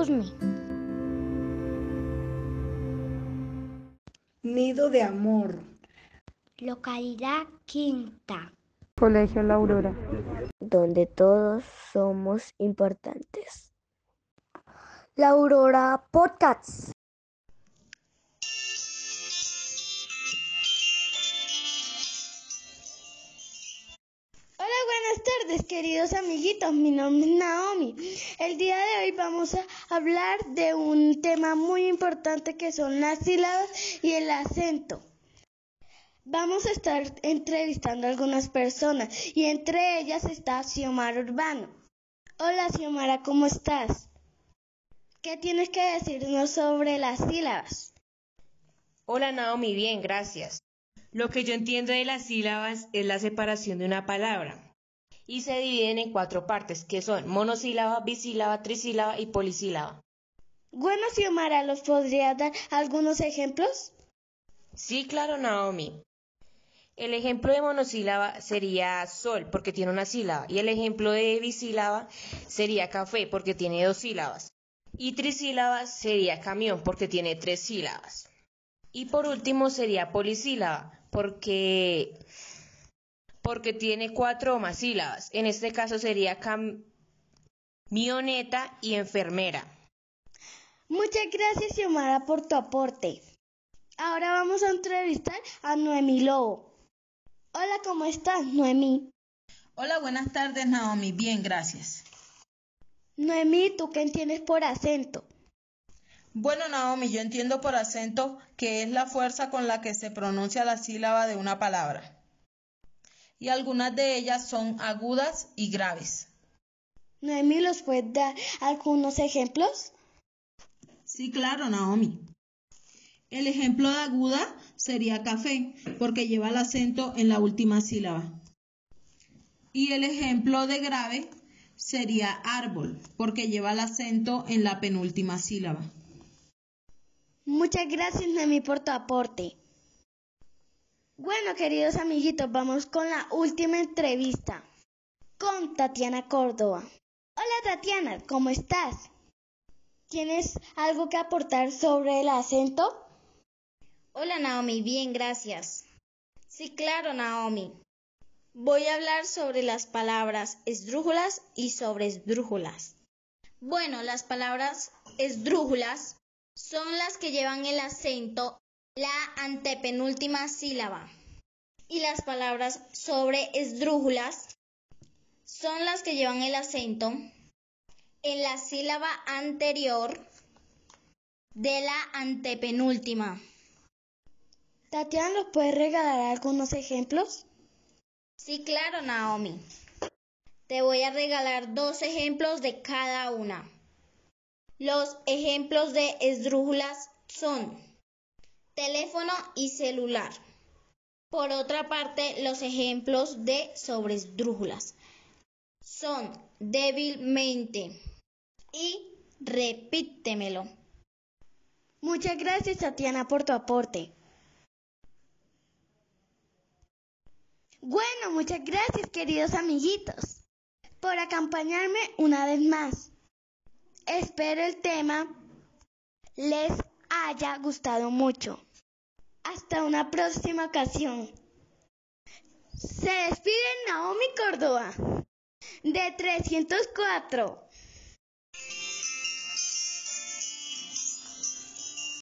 Usme. Nido de Amor. Localidad Quinta. Colegio La Aurora. Donde todos somos importantes. La Aurora Podcasts. Queridos amiguitos. Mi nombre es Naomi. El día de hoy vamos a hablar de un tema muy importante que son las sílabas y el acento. Vamos a estar entrevistando a algunas personas y entre ellas está Xiomara Urbano. Hola Xiomara, ¿cómo estás? ¿Qué tienes que decirnos sobre las sílabas? Hola Naomi, bien, gracias. Lo que yo entiendo de las sílabas es la separación de una palabra y se dividen en cuatro partes, que son monosílaba, bisílaba, trisílaba y polisílaba. Bueno, Xiomara, ¿los podrías dar algunos ejemplos? Sí, claro, Naomi. El ejemplo de monosílaba sería sol, porque tiene una sílaba, y el ejemplo de bisílaba sería café, porque tiene dos sílabas. Y trisílaba sería camión, porque tiene tres sílabas. Y por último sería polisílaba, porque, porque tiene cuatro o más sílabas. En este caso sería camioneta y enfermera. Muchas gracias, Xiomara, por tu aporte. Ahora vamos a entrevistar a Noemí Lobo. Hola, ¿cómo estás, Noemí? Hola, buenas tardes, Naomi. Bien, gracias. Noemí, ¿tú qué entiendes por acento? Bueno, Naomi, yo entiendo por acento que es la fuerza con la que se pronuncia la sílaba de una palabra. Y algunas de ellas son agudas y graves. Noemí, ¿los puedes dar algunos ejemplos? Sí, claro, Naomi. El ejemplo de aguda sería café, porque lleva el acento en la última sílaba. Y el ejemplo de grave sería árbol, porque lleva el acento en la penúltima sílaba. Muchas gracias, Noemí, por tu aporte. Bueno, queridos amiguitos, vamos con la última entrevista con Tatiana Córdoba. Hola, Tatiana, ¿cómo estás? ¿Tienes algo que aportar sobre el acento? Hola, Naomi, bien, gracias. Sí, claro, Naomi. Voy a hablar sobre las palabras esdrújulas y sobre esdrújulas. Bueno, las palabras esdrújulas son las que llevan el acento la antepenúltima sílaba. Y las palabras sobre esdrújulas son las que llevan el acento en la sílaba anterior de la antepenúltima. Tatiana, ¿nos puedes regalar algunos ejemplos? Sí, claro, Naomi. Te voy a regalar dos ejemplos de cada una. Los ejemplos de esdrújulas son teléfono y celular. Por otra parte, los ejemplos de sobresdrújulas son débilmente y repítemelo. Muchas gracias, Tatiana, por tu aporte. Bueno, muchas gracias, queridos amiguitos, por acompañarme una vez más. Espero el tema les haya gustado mucho. Hasta una próxima ocasión. Se despide Naomi Córdoba de 304.